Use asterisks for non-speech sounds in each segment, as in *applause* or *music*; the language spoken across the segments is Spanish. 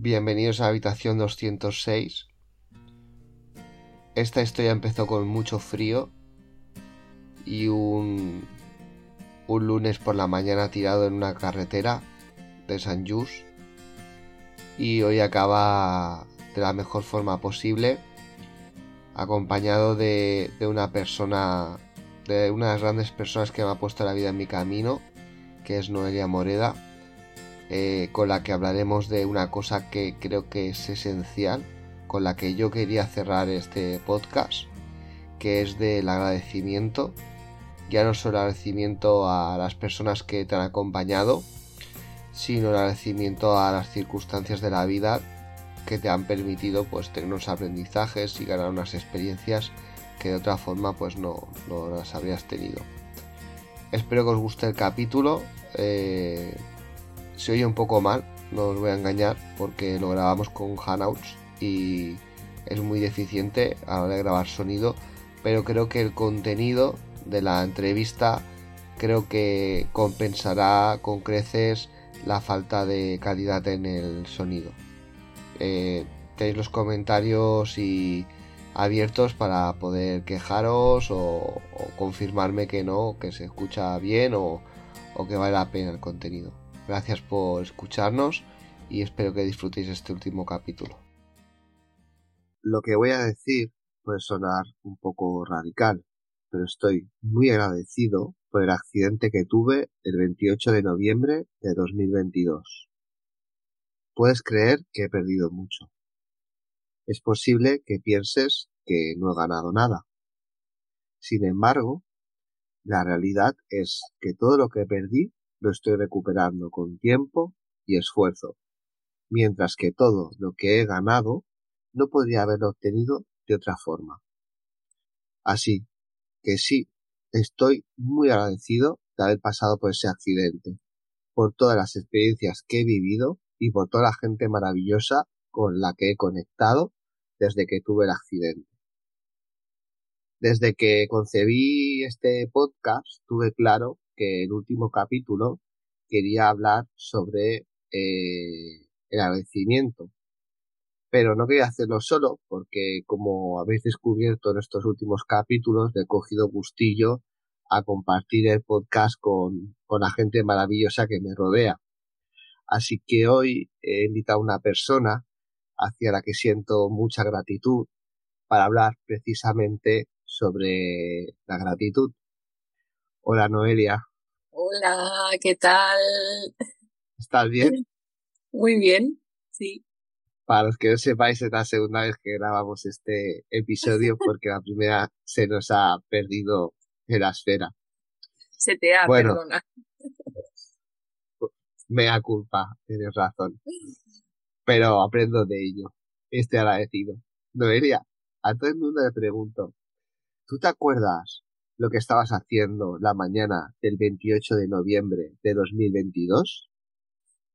Bienvenidos a habitación 206. Esta historia empezó con mucho frío y un, un lunes por la mañana tirado en una carretera de San Just y hoy acaba de la mejor forma posible acompañado de, de una persona de una de las grandes personas que me ha puesto la vida en mi camino que es Noelia Moreda eh, con la que hablaremos de una cosa que creo que es esencial, con la que yo quería cerrar este podcast, que es del agradecimiento. Ya no solo agradecimiento a las personas que te han acompañado, sino el agradecimiento a las circunstancias de la vida que te han permitido pues tener unos aprendizajes y ganar unas experiencias que de otra forma pues no, las habrías tenido. Espero que os guste el capítulo. Eh, se oye un poco mal, no os voy a engañar, porque lo grabamos con Hangouts y es muy deficiente a la hora de grabar sonido, pero creo que el contenido de la entrevista creo que compensará con creces la falta de calidad en el sonido. Eh, tenéis los comentarios y abiertos para poder quejaros o, confirmarme que no, que se escucha bien o que vale la pena el contenido. Gracias por escucharnos y espero que disfrutéis este último capítulo. Lo que voy a decir puede sonar un poco radical, pero estoy muy agradecido por el accidente que tuve el 28 de noviembre de 2022. Puedes creer que he perdido mucho. Es posible que pienses que no he ganado nada. Sin embargo, la realidad es que todo lo que perdí lo estoy recuperando con tiempo y esfuerzo, mientras que todo lo que he ganado no podría haberlo obtenido de otra forma. Así que sí, estoy muy agradecido de haber pasado por ese accidente, por todas las experiencias que he vivido y por toda la gente maravillosa con la que he conectado desde que tuve el accidente. Desde que concebí este podcast tuve claro que el último capítulo quería hablar sobre eh, el agradecimiento. Pero no quería hacerlo solo, porque como habéis descubierto en estos últimos capítulos, he cogido gustillo a compartir el podcast con, con la gente maravillosa que me rodea. Así que hoy he invitado a una persona hacia la que siento mucha gratitud para hablar precisamente sobre la gratitud. Hola Noelia. Hola, ¿qué tal? ¿Estás bien? *laughs* Muy bien, sí. Para los que no sepáis, es la segunda vez que grabamos este episodio *laughs* porque la primera se nos ha perdido en la esfera. Se te ha, bueno, perdona. Mea culpa, tienes razón. Pero aprendo de ello. Estoy agradecido. Noelia, a todo el mundo le pregunto, ¿tú te acuerdas lo que estabas haciendo la mañana del 28 de noviembre de 2022?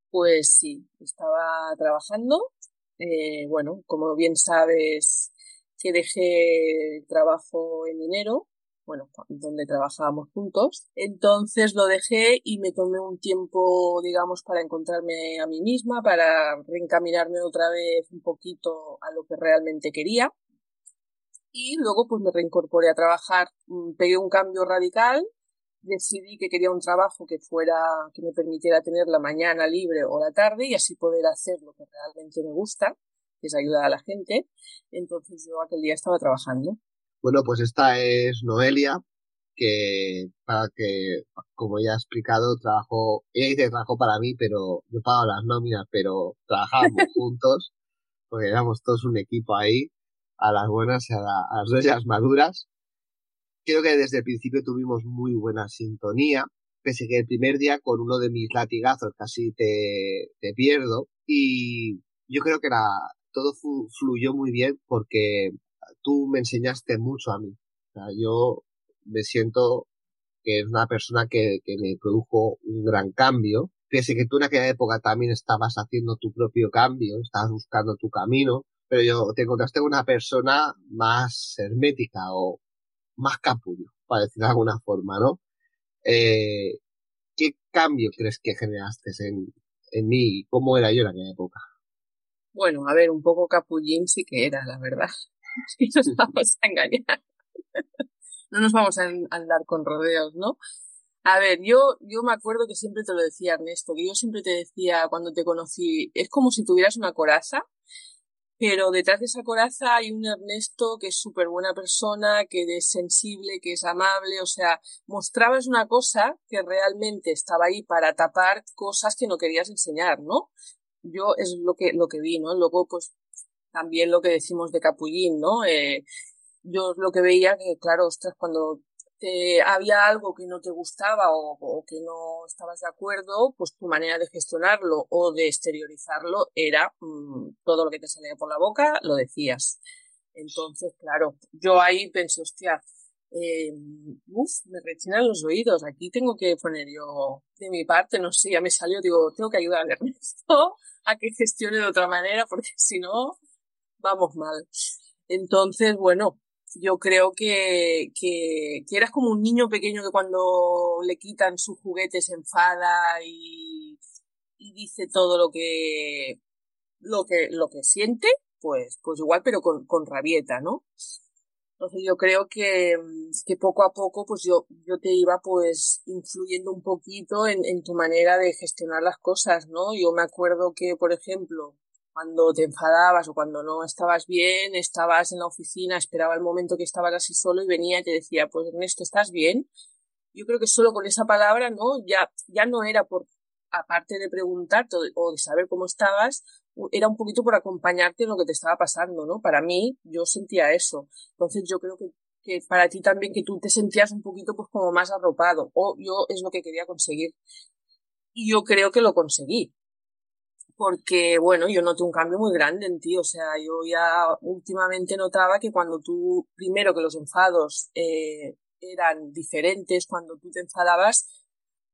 Pues sí, estaba trabajando. Eh, bueno, como bien sabes, que dejé el trabajo en enero, bueno, donde trabajábamos juntos. Entonces lo dejé y me tomé un tiempo, digamos, para encontrarme a mí misma, para reencaminarme otra vez un poquito a lo que realmente quería y luego pues me reincorporé a trabajar, mm, pegué un cambio radical, decidí que quería un trabajo que fuera, que me permitiera tener la mañana libre o la tarde y así poder hacer lo que realmente me gusta, que es ayudar a la gente. Entonces yo aquel día estaba trabajando. Bueno, pues esta es Noelia, que para que, como ya he explicado, trabajo, ella dice trabajo para mí, pero yo pago las nóminas, pero trabajábamos *laughs* juntos, porque éramos todos un equipo ahí a las buenas y a, las maduras. Creo que desde el principio tuvimos muy buena sintonía pese que el primer día con uno de mis latigazos casi te, te pierdo y yo creo que era, todo fluyó muy bien porque tú me enseñaste mucho a mí. O sea, yo me siento que es una persona que, que me produjo un gran cambio. Pese que tú en aquella época también estabas haciendo tu propio cambio, estabas buscando tu camino, pero yo te encontraste con una persona más hermética o más capullo, para decir de alguna forma, ¿no? Eh, ¿Qué cambio crees que generaste en, en mí? ¿Cómo era yo en aquella época? Bueno, a ver, un poco capullín sí que era, la verdad. *laughs* Y nos *laughs* vamos a engañar. no nos vamos a andar con rodeos, ¿no? A ver, yo, yo me acuerdo que siempre te lo decía Ernesto, que yo siempre te decía cuando te conocí, es como si tuvieras una coraza, pero detrás de esa coraza hay un Ernesto que es súper buena persona, que es sensible, que es amable, o sea, mostrabas una cosa que realmente estaba ahí para tapar cosas que no querías enseñar, ¿no? Yo es lo que, lo que vi, ¿no? Luego, pues, también lo que decimos de Capullín, ¿no? Eh, yo lo que veía que, claro, ostras, cuando había algo que no te gustaba o, que no estabas de acuerdo, pues tu manera de gestionarlo o de exteriorizarlo era mm, todo lo que te salía por la boca, lo decías. Entonces, claro, yo ahí pensé, hostia, uf, me rechinan los oídos, aquí tengo que poner yo de mi parte, no sé, ya me salió, digo, tengo que ayudar a Ernesto *laughs* a que gestione de otra manera, porque si no, vamos mal. Entonces, bueno, yo creo que, que, que, eras como un niño pequeño que cuando le quitan sus juguetes enfada y, y dice todo lo que, lo que, lo que siente, pues, pues igual, pero con, con rabieta, ¿no? Entonces yo creo que, que poco a poco pues yo, yo te iba pues influyendo un poquito en, en tu manera de gestionar las cosas, ¿no? Yo me acuerdo que, por ejemplo, cuando te enfadabas o cuando no estabas bien, estabas en la oficina, esperaba el momento que estabas así solo y venía y te decía, pues Ernesto, ¿estás bien? Yo creo que solo con esa palabra, ¿no? Ya, ya no era por, aparte de preguntarte o de saber cómo estabas, era un poquito por acompañarte en lo que te estaba pasando, ¿no? Para mí, yo sentía eso. Entonces yo creo que, que para ti también, que tú te sentías un poquito pues como más arropado, o yo es lo que quería conseguir. Y yo creo que lo conseguí porque, bueno, yo noté un cambio muy grande en ti, o sea, yo ya últimamente notaba que cuando tú, primero que los enfados eh, eran diferentes, cuando tú te enfadabas,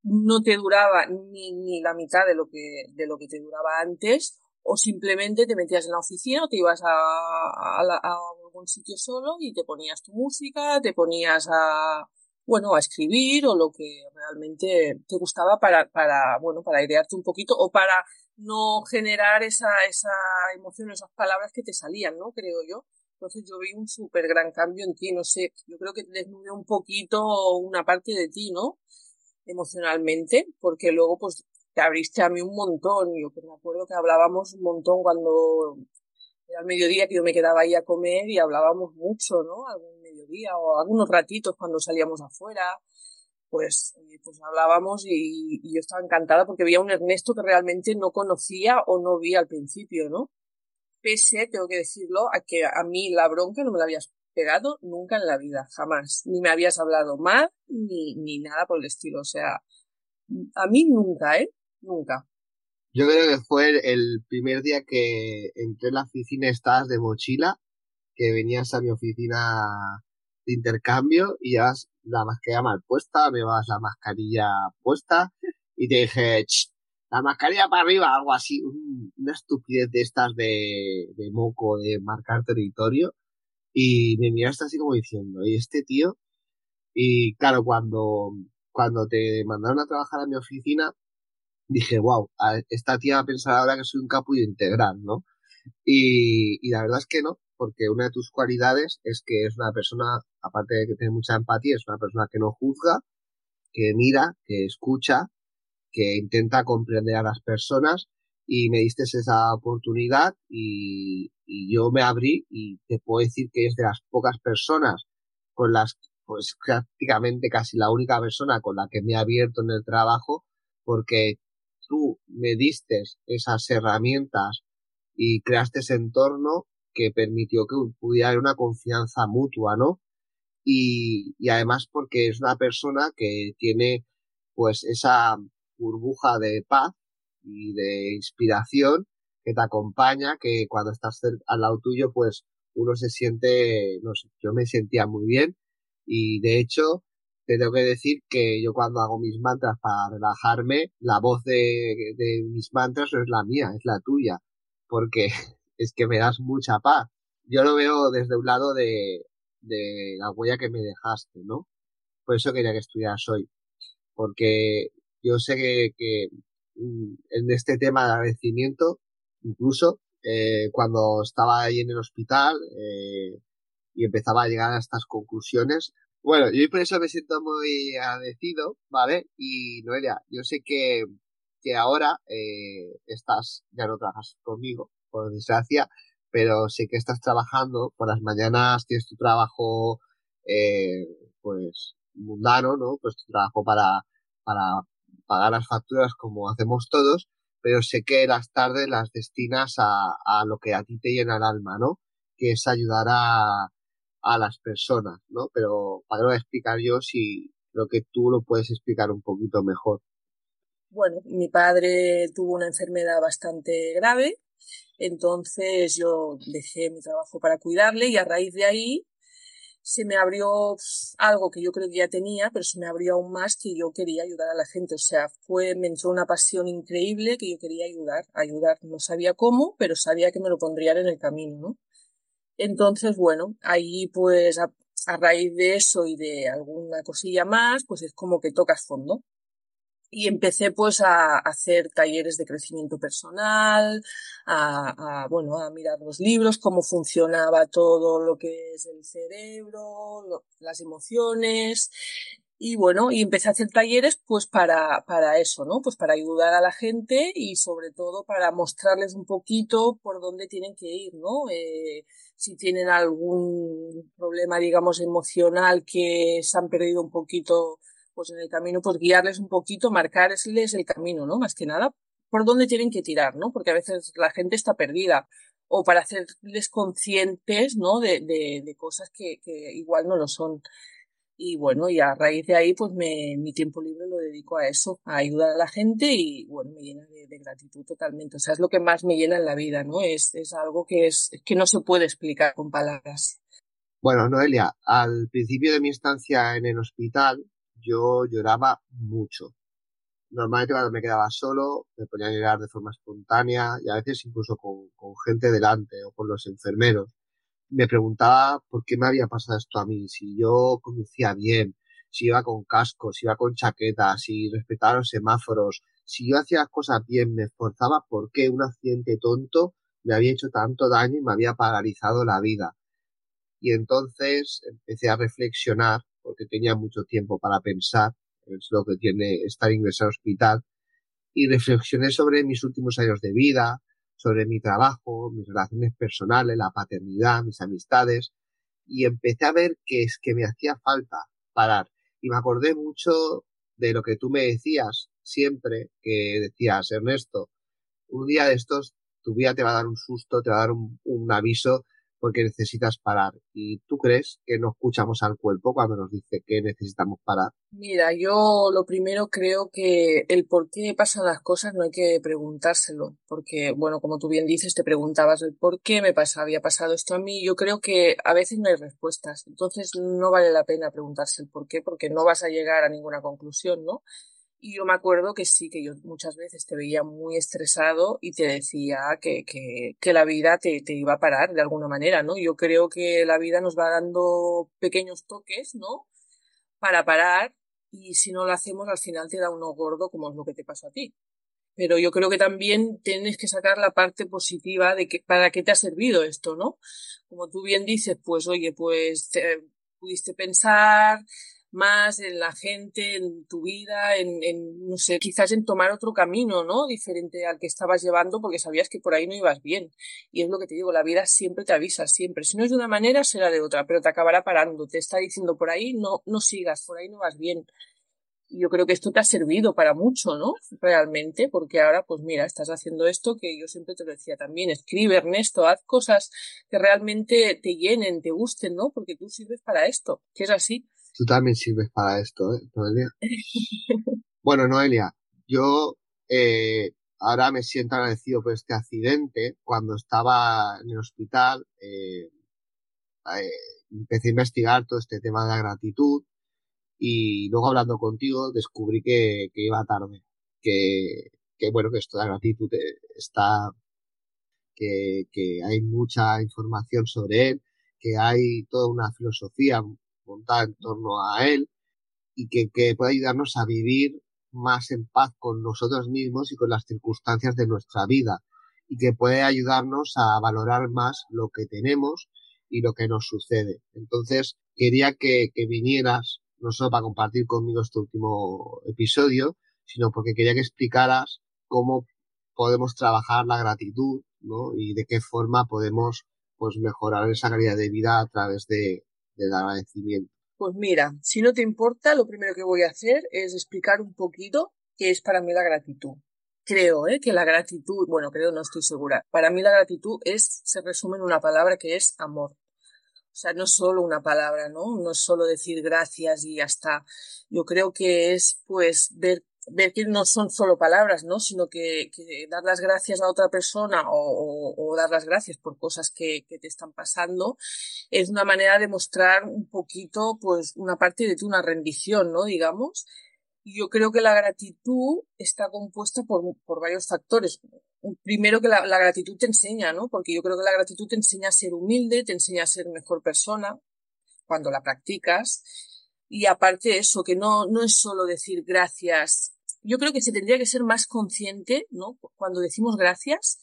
no te duraba ni, ni la mitad de lo que, de lo que te duraba antes, o simplemente te metías en la oficina o te ibas a, a, algún sitio solo y te ponías tu música, te ponías a, bueno, a escribir o lo que realmente te gustaba para, para, bueno, para idearte un poquito o para no generar esa, esa emoción, esas palabras que te salían, ¿no? Creo yo. Entonces yo vi un súper gran cambio en ti, no sé, yo creo que desnudé un poquito una parte de ti, ¿no? Emocionalmente, porque luego pues te abriste a mí un montón. Yo me acuerdo que hablábamos un montón cuando era el mediodía que yo me quedaba ahí a comer y hablábamos mucho, ¿no? Algún mediodía o algunos ratitos cuando salíamos afuera pues, eh, pues hablábamos y, yo estaba encantada porque veía un Ernesto que realmente no conocía o no vi al principio, ¿no? Pese, tengo que decirlo, a que a mí la bronca no me la habías pegado nunca en la vida, jamás. Ni me habías hablado mal, ni, ni nada por el estilo. O sea, a mí nunca, ¿eh? Nunca. Yo creo que fue el primer día que entré en la oficina, estabas de mochila, que venías a mi oficina de intercambio y ya la mascarilla mal puesta, me vas la mascarilla puesta y te dije, la mascarilla para arriba, algo así, una estupidez de estas de, de moco, de marcar territorio. Y me miraste así como diciendo, ¿y este tío? Y claro, cuando, cuando te mandaron a trabajar a mi oficina, dije, wow, esta tía va a pensar ahora que soy un capullo integral, ¿no? Y, y la verdad es que no, porque una de tus cualidades es que es una persona, aparte de que tiene mucha empatía, es una persona que no juzga, que mira, que escucha, que intenta comprender a las personas y me diste esa oportunidad y, yo me abrí y te puedo decir que es de las pocas personas con las, pues prácticamente casi la única persona con la que me he abierto en el trabajo porque tú me diste esas herramientas y creaste ese entorno que permitió que pudiera haber una confianza mutua, ¿no? Y, además porque es una persona que tiene pues esa burbuja de paz y de inspiración que te acompaña, que cuando estás al lado tuyo, pues uno se siente, no sé, yo me sentía muy bien y de hecho te tengo que decir que yo cuando hago mis mantras para relajarme, la voz de, de mis mantras no es la mía, es la tuya, porque *laughs* es que me das mucha paz. Yo lo veo desde un lado de, de la huella que me dejaste, ¿no? Por eso quería que estudiaras hoy, porque yo sé que, que mm, en este tema de agradecimiento, incluso eh, cuando estaba ahí en el hospital eh, y empezaba a llegar a estas conclusiones, bueno, yo por eso me siento muy agradecido, ¿vale? Y Noelia, yo sé que, que ahora eh, estás, ya no trabajas conmigo, por desgracia, pero sé que estás trabajando, por las mañanas tienes tu trabajo, eh, pues, mundano, ¿no? Pues tu trabajo para, para pagar las facturas como hacemos todos, pero sé que las tardes las destinas a, a lo que a ti te llena el alma, ¿no? Que es ayudar a, a las personas, ¿no? Pero para no explicar yo si lo que tú lo puedes explicar un poquito mejor. Bueno, mi padre tuvo una enfermedad bastante grave, entonces yo dejé mi trabajo para cuidarle y a raíz de ahí se me abrió algo que yo creo que ya tenía, pero se me abrió aún más que yo quería ayudar a la gente. O sea, fue, me entró una pasión increíble que yo quería ayudar, ayudar. No sabía cómo, pero sabía que me lo pondrían en el camino, ¿no? Entonces, bueno, ahí pues a, raíz de eso y de alguna cosilla más, pues es como que tocas fondo. Y empecé pues a, hacer talleres de crecimiento personal, a, a, bueno, a mirar los libros, cómo funcionaba todo lo que es el cerebro, las emociones, y bueno, y empecé a hacer talleres pues para, para eso, ¿no? Pues para ayudar a la gente y sobre todo para mostrarles un poquito por dónde tienen que ir, ¿no? Eh, si tienen algún problema, digamos, emocional que se han perdido un poquito pues en el camino, pues guiarles un poquito, marcarles el camino, ¿no? Más que nada, por dónde tienen que tirar, ¿no? Porque a veces la gente está perdida o para hacerles conscientes, ¿no? De, de, de cosas que, que igual no lo son. Y bueno, y a raíz de ahí, pues me, mi tiempo libre lo dedico a eso, a ayudar a la gente y bueno, me llena de, gratitud totalmente. O sea, es lo que más me llena en la vida, ¿no? Es, es algo que es, que no se puede explicar con palabras. Bueno, Noelia, al principio de mi estancia en el hospital, yo lloraba mucho. Normalmente cuando me quedaba solo, me ponía a llorar de forma espontánea y a veces incluso con, con gente delante o con los enfermeros me preguntaba por qué me había pasado esto a mí, si yo conducía bien, si iba con casco, si iba con chaqueta, si respetaba los semáforos, si yo hacía las cosas bien, me esforzaba, ¿por qué un accidente tonto me había hecho tanto daño y me había paralizado la vida? Y entonces empecé a reflexionar, porque tenía mucho tiempo para pensar, es lo que tiene estar ingresado al hospital, y reflexioné sobre mis últimos años de vida, sobre mi trabajo, mis relaciones personales, la paternidad, mis amistades, y empecé a ver que es que me hacía falta parar. Y me acordé mucho de lo que tú me decías siempre, que decías, Ernesto, un día de estos tu vida te va a dar un susto, te va a dar un, un aviso porque necesitas parar. ¿Y tú crees que no escuchamos al cuerpo cuando nos dice que necesitamos parar? Mira, yo lo primero creo que el por qué pasan las cosas no hay que preguntárselo, porque, bueno, como tú bien dices, te preguntabas el por qué me pasa, había pasado esto a mí. Yo creo que a veces no hay respuestas, entonces no vale la pena preguntarse el por qué, porque no vas a llegar a ninguna conclusión, ¿no? Y yo me acuerdo que sí, que yo muchas veces te veía muy estresado y te decía que, que, que la vida te, te, iba a parar de alguna manera, ¿no? Yo creo que la vida nos va dando pequeños toques, ¿no? Para parar y si no lo hacemos al final te da uno gordo como es lo que te pasó a ti. Pero yo creo que también tienes que sacar la parte positiva de que para qué te ha servido esto, ¿no? Como tú bien dices, pues oye, pues pudiste pensar, más en la gente, en tu vida, en, en, no sé, quizás en tomar otro camino, ¿no? Diferente al que estabas llevando porque sabías que por ahí no ibas bien. Y es lo que te digo, la vida siempre te avisa, siempre. Si no es de una manera, será de otra, pero te acabará parando, te está diciendo por ahí no, no sigas, por ahí no vas bien. Yo creo que esto te ha servido para mucho, ¿no? Realmente, porque ahora, pues mira, estás haciendo esto que yo siempre te lo decía también, escribe Ernesto, haz cosas que realmente te llenen, te gusten, ¿no? Porque tú sirves para esto, que es así. Tú también sirves para esto, ¿eh, *laughs* Bueno, Noelia, yo eh, ahora me siento agradecido por este accidente. Cuando estaba en el hospital, eh, eh, empecé a investigar todo este tema de la gratitud y luego hablando contigo descubrí que, que iba tarde, que, que bueno, que esto de la gratitud está, que, que hay mucha información sobre él, que hay toda una filosofía montada en torno a él y que, que puede ayudarnos a vivir más en paz con nosotros mismos y con las circunstancias de nuestra vida y que puede ayudarnos a valorar más lo que tenemos y lo que nos sucede. Entonces, quería que, que vinieras, no solo para compartir conmigo este último episodio, sino porque quería que explicaras cómo podemos trabajar la gratitud, ¿no? Y de qué forma podemos, pues, mejorar esa calidad de vida a través de, agradecimiento. Pues mira, si no te importa, lo primero que voy a hacer es explicar un poquito qué es para mí la gratitud. Creo ¿eh? que la gratitud, bueno, creo, no estoy segura. Para mí la gratitud es, se resume en una palabra que es amor. O sea, no es solo una palabra, ¿no? No es solo decir gracias y ya está. Yo creo que es, pues, ver ver que no son solo palabras, ¿no? Sino que, que dar las gracias a otra persona o, o, dar las gracias por cosas que, que, te están pasando es una manera de mostrar un poquito, pues, una parte de tu, una rendición, ¿no? Digamos. Yo creo que la gratitud está compuesta por, por varios factores. Primero que la, la gratitud te enseña, ¿no? Porque yo creo que la gratitud te enseña a ser humilde, te enseña a ser mejor persona cuando la practicas. Y aparte eso, que no, no es solo decir gracias yo creo que se tendría que ser más consciente, ¿no? Cuando decimos gracias,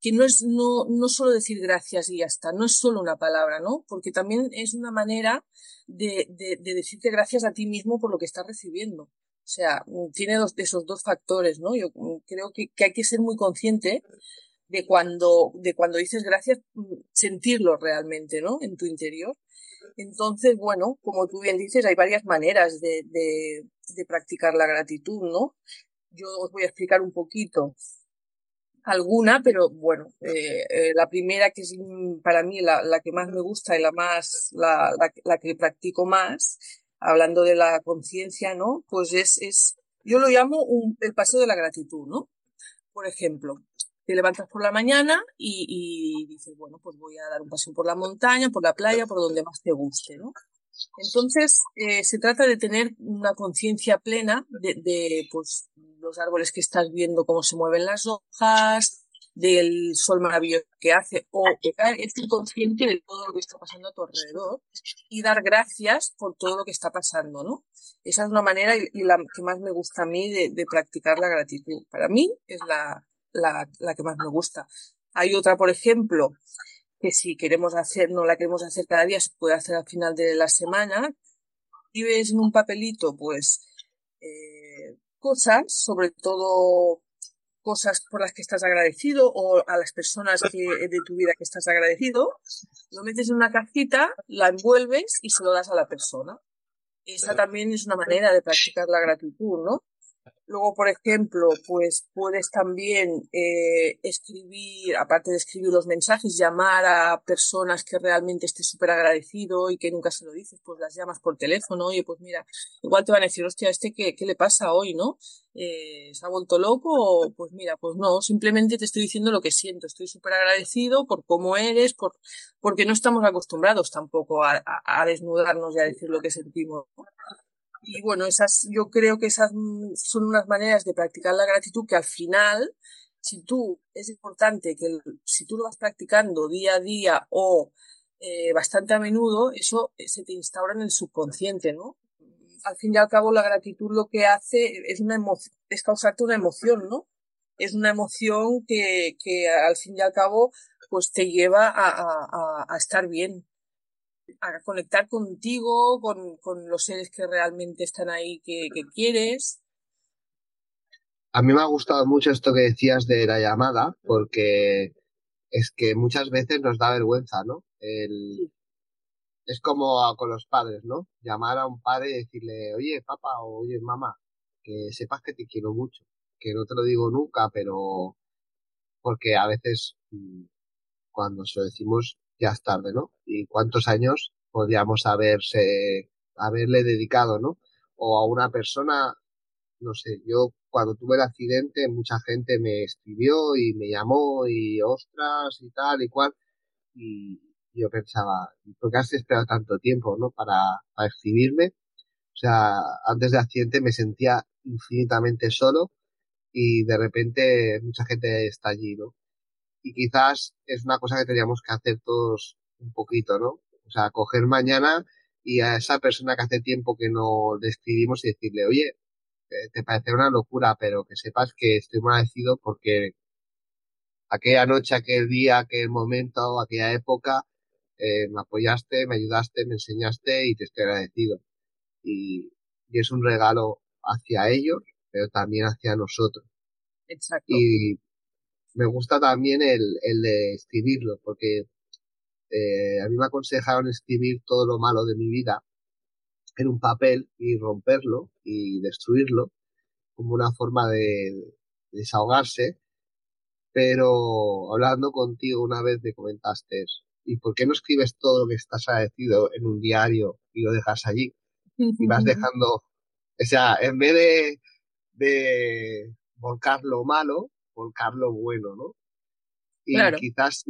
que no es no, no solo decir gracias y ya está, no es solo una palabra, ¿no? Porque también es una manera de, de, de decirte gracias a ti mismo por lo que estás recibiendo. O sea, tiene dos, de esos dos factores, ¿no? Yo creo que, que hay que ser muy consciente de cuando, de cuando dices gracias, sentirlo realmente, ¿no? En tu interior. Entonces, bueno, como tú bien dices, hay varias maneras de, de, de practicar la gratitud, ¿no? Yo os voy a explicar un poquito alguna, pero bueno, eh, eh, la primera que es para mí la, la, que más me gusta y la más, la, la, la que practico más, hablando de la conciencia, ¿no? Pues es, es, yo lo llamo un, el paso de la gratitud, ¿no? Por ejemplo, te levantas por la mañana y, y dices, bueno, pues voy a dar un paseo por la montaña, por la playa, por donde más te guste, ¿no? Entonces, eh, se trata de tener una conciencia plena de, de, pues, los árboles que estás viendo, cómo se mueven las hojas, del sol maravilloso que hace, o estar consciente de todo lo que está pasando a tu alrededor y dar gracias por todo lo que está pasando, ¿no? Esa es una manera y, la que más me gusta a mí de, practicar la gratitud. Para mí es la, la que más me gusta. Hay otra, por ejemplo, que si queremos hacer, no la queremos hacer cada día, se puede hacer al final de la semana. Escribes en un papelito, pues, eh, cosas, sobre todo cosas por las que estás agradecido o a las personas que, de tu vida que estás agradecido, lo metes en una cajita, la envuelves y se lo das a la persona. Esa también es una manera de practicar la gratitud, ¿no? Luego, por ejemplo, pues puedes también eh, escribir, aparte de escribir los mensajes, llamar a personas que realmente estés súper agradecido y que nunca se lo dices, pues las llamas por teléfono, oye, pues mira, igual te van a decir, hostia, este qué, qué le pasa hoy, ¿no? Eh, ¿Se ha vuelto loco? O, pues mira, pues no, simplemente te estoy diciendo lo que siento, estoy súper agradecido por cómo eres, por, porque no estamos acostumbrados tampoco a, desnudarnos y a decir lo que sentimos. Y bueno, esas, yo creo que esas son unas maneras de practicar la gratitud que al final, si tú, es importante que si tú lo vas practicando día a día o eh, bastante a menudo, eso eh, se te instaura en el subconsciente, ¿no? Al fin y al cabo, la gratitud lo que hace es una emoción, es causarte una emoción, ¿no? Es una emoción que, que al fin y al cabo, pues te lleva a, a, a estar bien, a conectar contigo, con, con los seres que realmente están ahí que, quieres. A mí me ha gustado mucho esto que decías de la llamada, porque es que muchas veces nos da vergüenza, ¿no? El... Es como con los padres, ¿no? Llamar a un padre y decirle, oye, papá, o oye, mamá, que sepas que te quiero mucho, que no te lo digo nunca, pero porque a veces mm, cuando se lo decimos ya es tarde, ¿no? Y cuántos años podríamos haberse, haberle dedicado, ¿no? O a una persona no sé, yo cuando tuve el accidente mucha gente me escribió y me llamó y ostras y tal y cual y yo pensaba, ¿por qué has esperado tanto tiempo, no? Para, para escribirme. O sea, antes del accidente me sentía infinitamente solo y de repente mucha gente está allí, ¿no? Y quizás es una cosa que teníamos que hacer todos un poquito, ¿no? O sea, coger mañana y a esa persona que hace tiempo que no le escribimos y decirle, oye, te parece una locura, pero que sepas que estoy muy agradecido porque aquella noche, aquel día, aquel momento, aquella época, eh, me apoyaste, me ayudaste, me enseñaste y te estoy agradecido. Y, y es un regalo hacia ellos, pero también hacia nosotros. Exacto. Y me gusta también el, el de escribirlo, porque eh, a mí me aconsejaron escribir todo lo malo de mi vida en un papel y romperlo y destruirlo como una forma de, desahogarse. Pero hablando contigo una vez me comentaste, ¿y por qué no escribes todo lo que estás agradecido en un diario y lo dejas allí? Y vas *laughs* dejando, o sea, en vez de, de volcar lo malo, volcar lo bueno, ¿no? Y quizás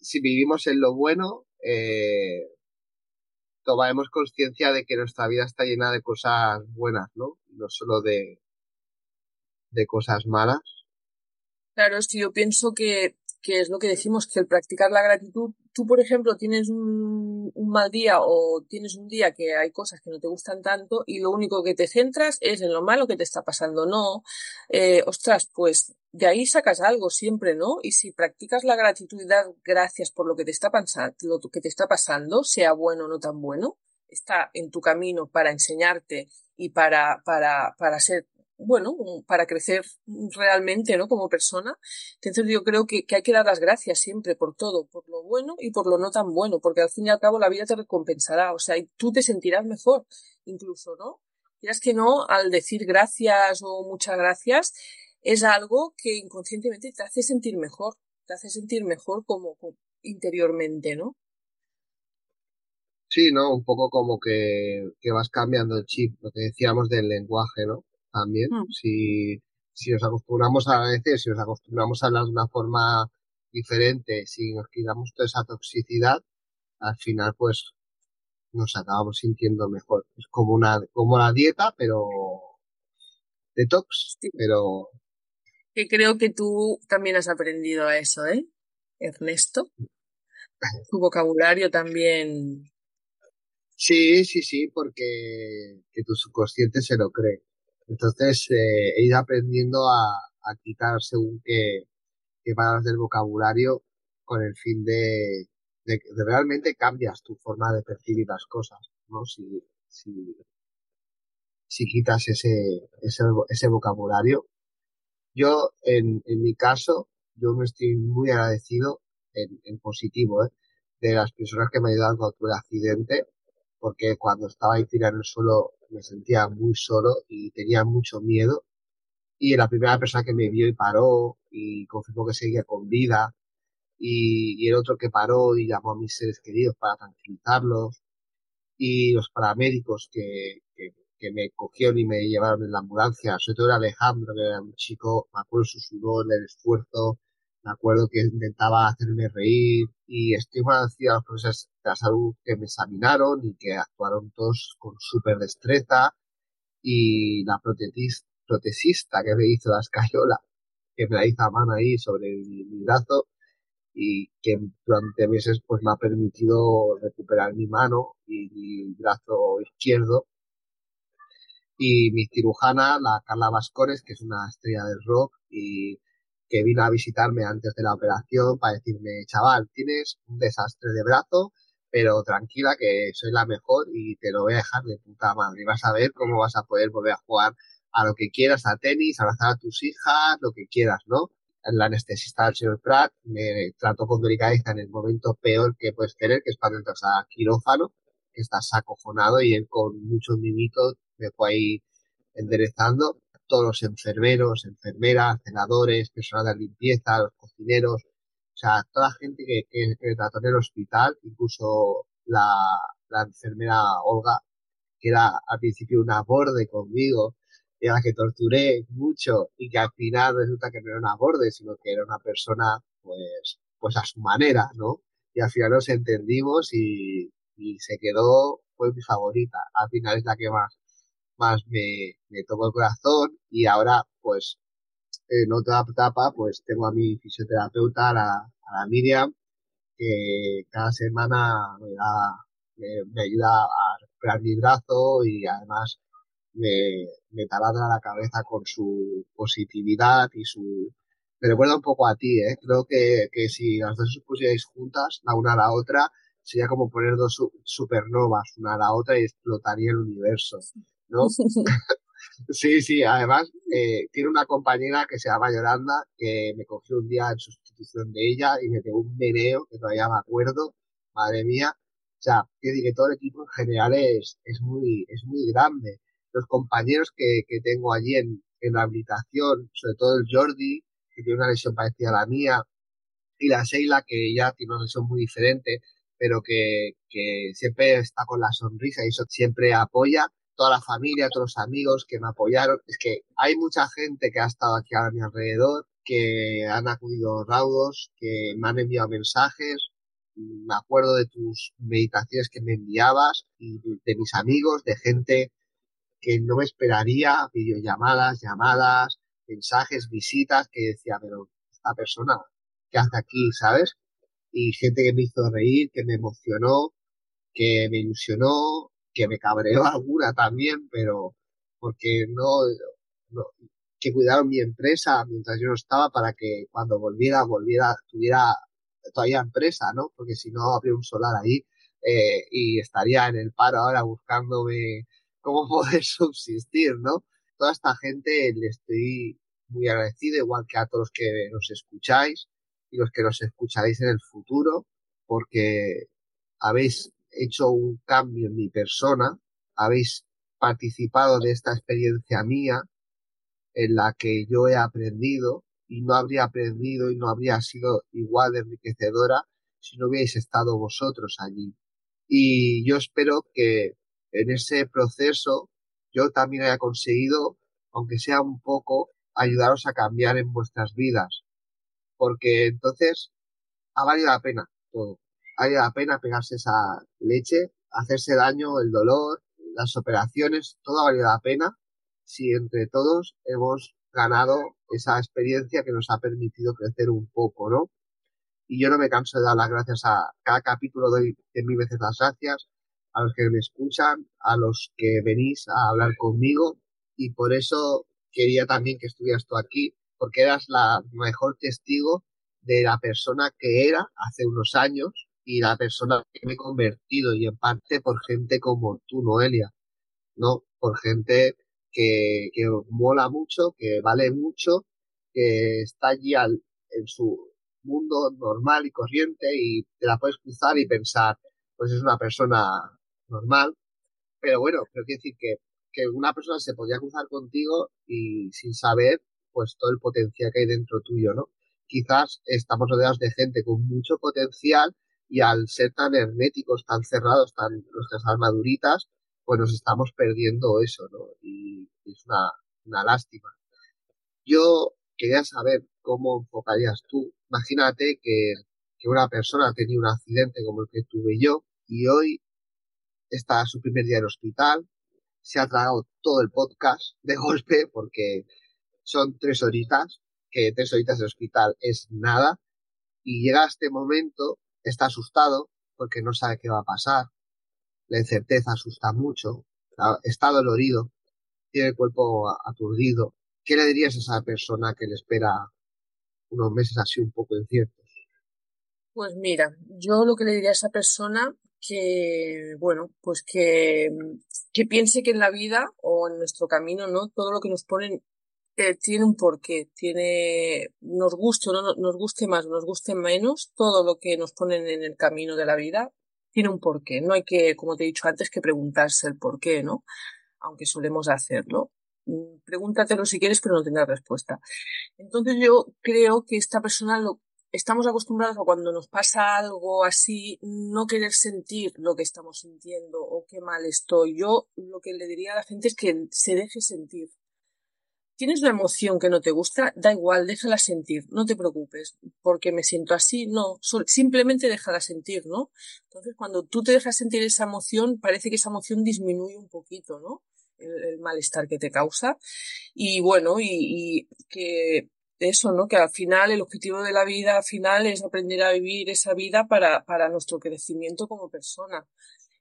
si vivimos en lo bueno, eh, tomaremos conciencia de que nuestra vida está llena de cosas buenas, ¿no? No solo de, de cosas malas. Claro, es que yo pienso que, que es lo que decimos, que el practicar la gratitud, tú por ejemplo tienes un, un, mal día o tienes un día que hay cosas que no te gustan tanto y lo único que te centras es en lo malo que te está pasando, no, eh, ostras, pues de ahí sacas algo siempre, ¿no? Y si practicas la gratitud y das gracias por lo que te está pasando, lo que te está pasando, sea bueno o no tan bueno, está en tu camino para enseñarte y para, para, para ser, bueno, para crecer realmente, ¿no? Como persona. Entonces yo creo que, que hay que dar las gracias siempre por todo, por lo bueno y por lo no tan bueno, porque al fin y al cabo la vida te recompensará, o sea, y tú te sentirás mejor, incluso, ¿no? Quieras que no, al decir gracias o muchas gracias, es algo que inconscientemente te hace sentir mejor, te hace sentir mejor como, interiormente, ¿no? Sí, ¿no? Un poco como que, que, vas cambiando el chip, lo que decíamos del lenguaje, ¿no? También, mm. si, si nos acostumbramos a agradecer, si nos acostumbramos a hablar de una forma diferente, si nos quitamos toda esa toxicidad, al final pues nos acabamos sintiendo mejor. Es como una, como la dieta, pero detox, pero que creo que tú también has aprendido a eso, ¿eh? Ernesto. *laughs* Tu vocabulario también. Sí, sí, sí, porque que tu subconsciente se lo cree. Entonces eh, he ido aprendiendo a, quitar según qué, palabras del vocabulario con el fin de, de, de, realmente cambias tu forma de percibir las cosas, ¿no? Si, si, si quitas ese, ese, ese vocabulario yo, en, en mi caso, yo me estoy muy agradecido en, en positivo, ¿eh? de las personas que me ayudaron cuando tuve el accidente, porque cuando estaba ahí tirado en el suelo me sentía muy solo y tenía mucho miedo. Y la primera persona que me vio y paró y confirmó que seguía con vida, y, el otro que paró y llamó a mis seres queridos para tranquilizarlos, y los paramédicos que, que que me cogieron y me llevaron en la ambulancia, sobre todo era Alejandro, que era un chico, me acuerdo su sudor, el esfuerzo, me acuerdo que intentaba hacerme reír y estoy agradecido a los profesores de la salud que me examinaron y que actuaron todos con súper destreza y la protesista que me hizo la escayola, que me la hizo a mano ahí sobre mi, mi brazo y que durante meses pues me ha permitido recuperar mi mano y mi brazo izquierdo. Y mi cirujana, la Carla Vascores, que es una estrella del rock y que vino a visitarme antes de la operación para decirme, chaval, tienes un desastre de brazo, pero tranquila que soy la mejor y te lo voy a dejar de puta madre. Vas a ver cómo vas a poder volver a jugar a lo que quieras, a tenis, abrazar a tus hijas, lo que quieras, ¿no? La anestesista del señor Pratt me trató con delicadeza en el momento peor que puedes tener, que es cuando entras a quirófano, que estás acojonado y él con muchos mimitos me fue ahí enderezando. Todos los enfermeros, enfermeras, cenadores, personal de limpieza, los cocineros, o sea, toda la gente que, que, trató en el hospital, incluso la, la enfermera Olga, que era al principio una borde conmigo, y a la que torturé mucho y que al final resulta que no era una borde, sino que era una persona pues, pues a su manera, ¿no? Y al final nos entendimos y, y se quedó, fue mi favorita. Al final es la que más, más me, me tocó el corazón y ahora pues en otra etapa pues tengo a mi fisioterapeuta, a la, la Miriam, que cada semana me da, me, me ayuda a recuperar mi brazo y además me, me taladra la cabeza con su positividad y su... Me recuerda un poco a ti, ¿eh? Creo que, que si las dos os pusierais juntas, la una a la otra, sería como poner dos supernovas una a la otra y explotaría el universo, ¿no? *laughs* sí, sí, además eh, tiene una compañera que se llama Yolanda que me cogió un día en sustitución de ella y me pegó un meneo que todavía me acuerdo, madre mía. O sea, que, que todo el equipo en general es, es muy, es muy grande los compañeros que, que tengo allí en, en rehabilitación, sobre todo el Jordi, que tiene una lesión parecida a la mía, y la Sheila, que ya tiene una lesión muy diferente, pero que, que siempre está con la sonrisa y eso siempre apoya. Toda la familia, todos los amigos que me apoyaron. Es que hay mucha gente que ha estado aquí a mi alrededor, que han acudido raudos, que me han enviado mensajes. Me acuerdo de tus meditaciones que me enviabas y de mis amigos, de gente que no me esperaría, videollamadas, llamadas, mensajes, visitas, que decía, pero esta persona, ¿qué hace aquí, sabes? Y gente que me hizo reír, que me emocionó, que me ilusionó, que me cabreó alguna *laughs* también, pero porque no, que cuidaron mi empresa mientras yo no estaba para que cuando volviera, volviera, tuviera todavía empresa, ¿no? Porque si no habría un solar ahí eh, y estaría en el paro ahora buscándome cómo *laughs* poder subsistir, ¿no? Toda esta gente le estoy muy agradecido, igual que a todos los que nos escucháis y los que nos escucharéis en el futuro, porque habéis hecho un cambio en mi persona, habéis participado de esta experiencia mía en la que yo he aprendido y no habría aprendido y no habría sido igual de enriquecedora si no hubierais estado vosotros allí. Y yo espero que en ese proceso yo también haya conseguido, aunque sea un poco, ayudaros a cambiar en vuestras vidas. Porque entonces ha valido la pena todo. Valido la pena pegarse esa leche, hacerse daño, el dolor, las operaciones, todo ha valido la pena si entre todos hemos ganado esa experiencia que nos ha permitido crecer un poco, ¿no? Y yo no me canso de dar las gracias a cada capítulo, doy mil veces las gracias a los que me escuchan, a los que venís a hablar conmigo y por eso quería también que estuvieras tú aquí, porque eras la mejor testigo de la persona que era hace unos años y la persona que me he convertido y en parte por gente como tú, Noelia, ¿no? Por gente que, que mola mucho, que vale mucho, que está allí al, en su mundo normal y corriente y te la puedes cruzar y pensar, pues es una persona normal, pero bueno, quiero decir que, que una persona se podía cruzar contigo y sin saber pues todo el potencial que hay dentro tuyo, ¿no? Quizás estamos rodeados de gente con mucho potencial y al ser tan herméticos, tan cerrados, tan nuestras armaduritas, pues nos estamos perdiendo eso, ¿no? Y es una, una lástima. Yo quería saber cómo enfocarías tú. Imagínate que, que una persona ha tenido un accidente como el que tuve yo y hoy está su primer día en hospital, se ha tragado todo el podcast de golpe porque son tres horitas, que tres horitas de hospital es nada, y llega este momento, está asustado porque no sabe qué va a pasar, la incerteza asusta mucho, está dolorido, tiene el cuerpo aturdido. ¿Qué le dirías a esa persona que le espera unos meses así un poco inciertos? Pues mira, yo lo que le diría a esa persona que, bueno, pues que, que piense que en la vida o en nuestro camino, ¿no? Todo lo que nos ponen eh, tiene un porqué, tiene, nos guste o no nos guste más, nos guste menos, todo lo que nos ponen en el camino de la vida tiene un porqué. No hay que, como te he dicho antes, que preguntarse el porqué, ¿no? Aunque solemos hacerlo. Mm, pregúntatelo si quieres, pero no tendrás respuesta. Entonces yo creo que esta persona lo, estamos acostumbrados a cuando nos pasa algo así, no querer sentir lo que estamos sintiendo o qué mal estoy. Yo lo que le diría a la gente es que se deje sentir, tienes una emoción que no te gusta, da igual, déjala sentir, no te preocupes, porque me siento así, no, simplemente déjala sentir, ¿no? Entonces, cuando tú te dejas sentir esa emoción, parece que esa emoción disminuye un poquito, ¿no? El, malestar que te causa. Y bueno, y, y, que eso, ¿no? Que al final el objetivo de la vida al final es aprender a vivir esa vida para, para nuestro crecimiento como persona.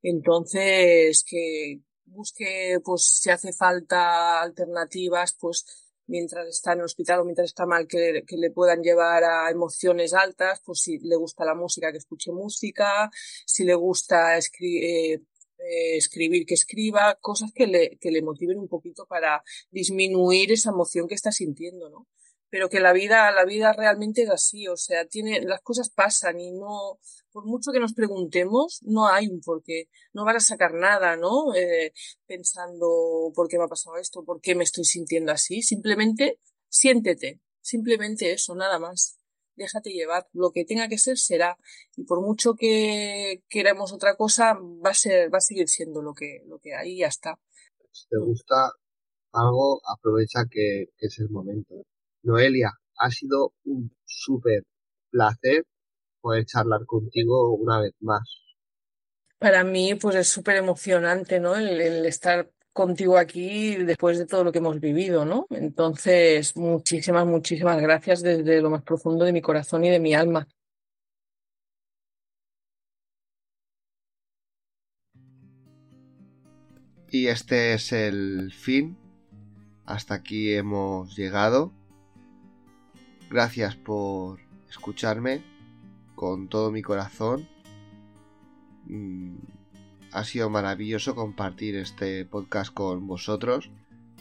Entonces, que, busque, pues, si hace falta alternativas, pues, mientras está en el hospital o mientras está mal, que, que, le puedan llevar a emociones altas, pues si le gusta la música, que escuche música, si le gusta eh, eh, escribir, que escriba, cosas que le, que le motiven un poquito para disminuir esa emoción que está sintiendo, ¿no? Pero que la vida, la vida realmente es así, o sea, tiene, las cosas pasan y no, por mucho que nos preguntemos, no hay un porqué, no vas a sacar nada, ¿no? Eh, pensando por qué me ha pasado esto, por qué me estoy sintiendo así, simplemente siéntete, simplemente eso, nada más. Déjate llevar, lo que tenga que ser será, y por mucho que queramos otra cosa, va a ser, va a seguir siendo lo que, lo que hay y ya está. Si te gusta algo, aprovecha que es el momento. Noelia, ha sido un súper placer poder charlar contigo una vez más. Para mí, pues es súper emocionante, ¿no? El, estar contigo aquí después de todo lo que hemos vivido, ¿no? Entonces, muchísimas, muchísimas gracias desde lo más profundo de mi corazón y de mi alma. Y este es el fin. Hasta aquí hemos llegado. Gracias por escucharme con todo mi corazón. Mm, ha sido maravilloso compartir este podcast con vosotros,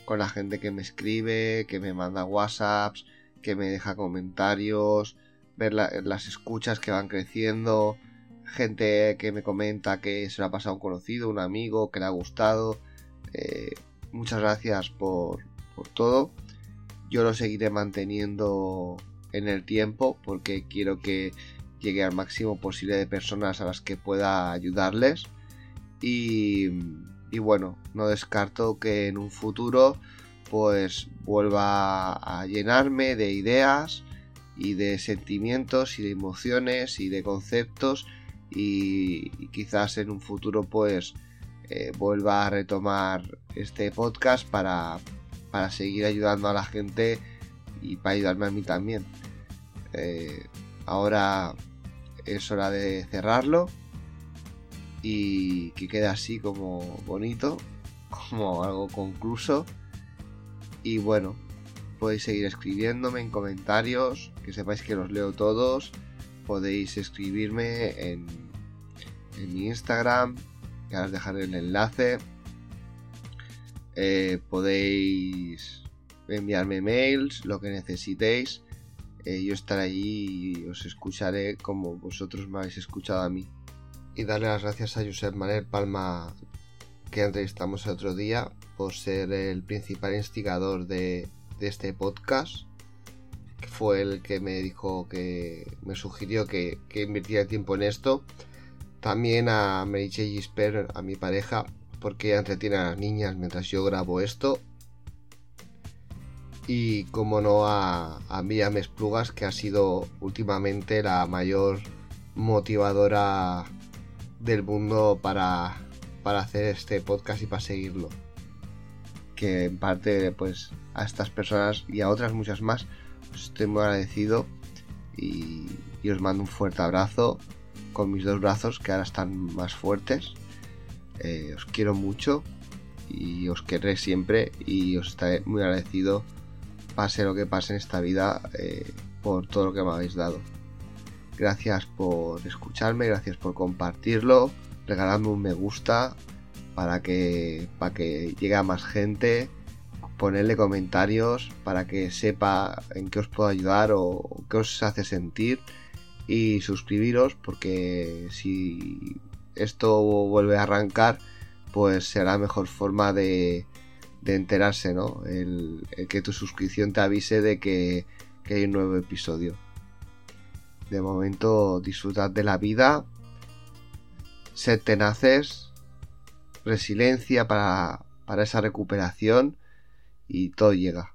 con la gente que me escribe, que me manda WhatsApps, que me deja comentarios, ver las escuchas que van creciendo, gente que me comenta que se lo ha pasado un conocido, un amigo, que le ha gustado. Eh, muchas gracias por, por todo yo lo seguiré manteniendo en el tiempo porque quiero que llegue al máximo posible de personas a las que pueda ayudarles. Y, bueno, no descarto que en un futuro pues vuelva a llenarme de ideas y de sentimientos y de emociones y de conceptos y, quizás en un futuro pues eh, vuelva a retomar este podcast para, para seguir ayudando a la gente y para ayudarme a mí también. Eh, ahora es hora de cerrarlo y que quede así como bonito, como algo concluso. Y bueno, podéis seguir escribiéndome en comentarios, que sepáis que los leo todos. Podéis escribirme en, mi Instagram, que ahora os dejaré el enlace. Eh, podéis enviarme mails, lo que necesitéis. Eh, yo estaré allí y os escucharé como vosotros me habéis escuchado a mí. Y darle las gracias a Josep Manuel Palma que entrevistamos el otro día por ser el principal instigador de, este podcast. Fue el que me dijo que me sugirió que, que invirtiera tiempo en esto. También a Mary Gisper, a mi pareja, porque entretiene a las niñas mientras yo grabo esto. Y como no a, a Miriam Esplugas, que ha sido últimamente la mayor motivadora del mundo para, para hacer este podcast y para seguirlo. Que en parte, pues, a estas personas y a otras muchas más, pues estoy muy agradecido y os mando un fuerte abrazo con mis dos brazos que ahora están más fuertes eh, os quiero mucho y os querré siempre y os estaré muy agradecido pase lo que pase en esta vida eh, por todo lo que me habéis dado. Gracias por escucharme, gracias por compartirlo, regaladme un me gusta para que, para que llegue a más gente, ponerle comentarios para que sepa en qué os puedo ayudar o qué os hace sentir y suscribiros porque si esto vuelve a arrancar, pues será la mejor forma de, de enterarse, ¿no? El, que tu suscripción te avise de que, que, hay un nuevo episodio. De momento, disfrutad de la vida, sed tenaces, resiliencia para, para esa recuperación y todo llega.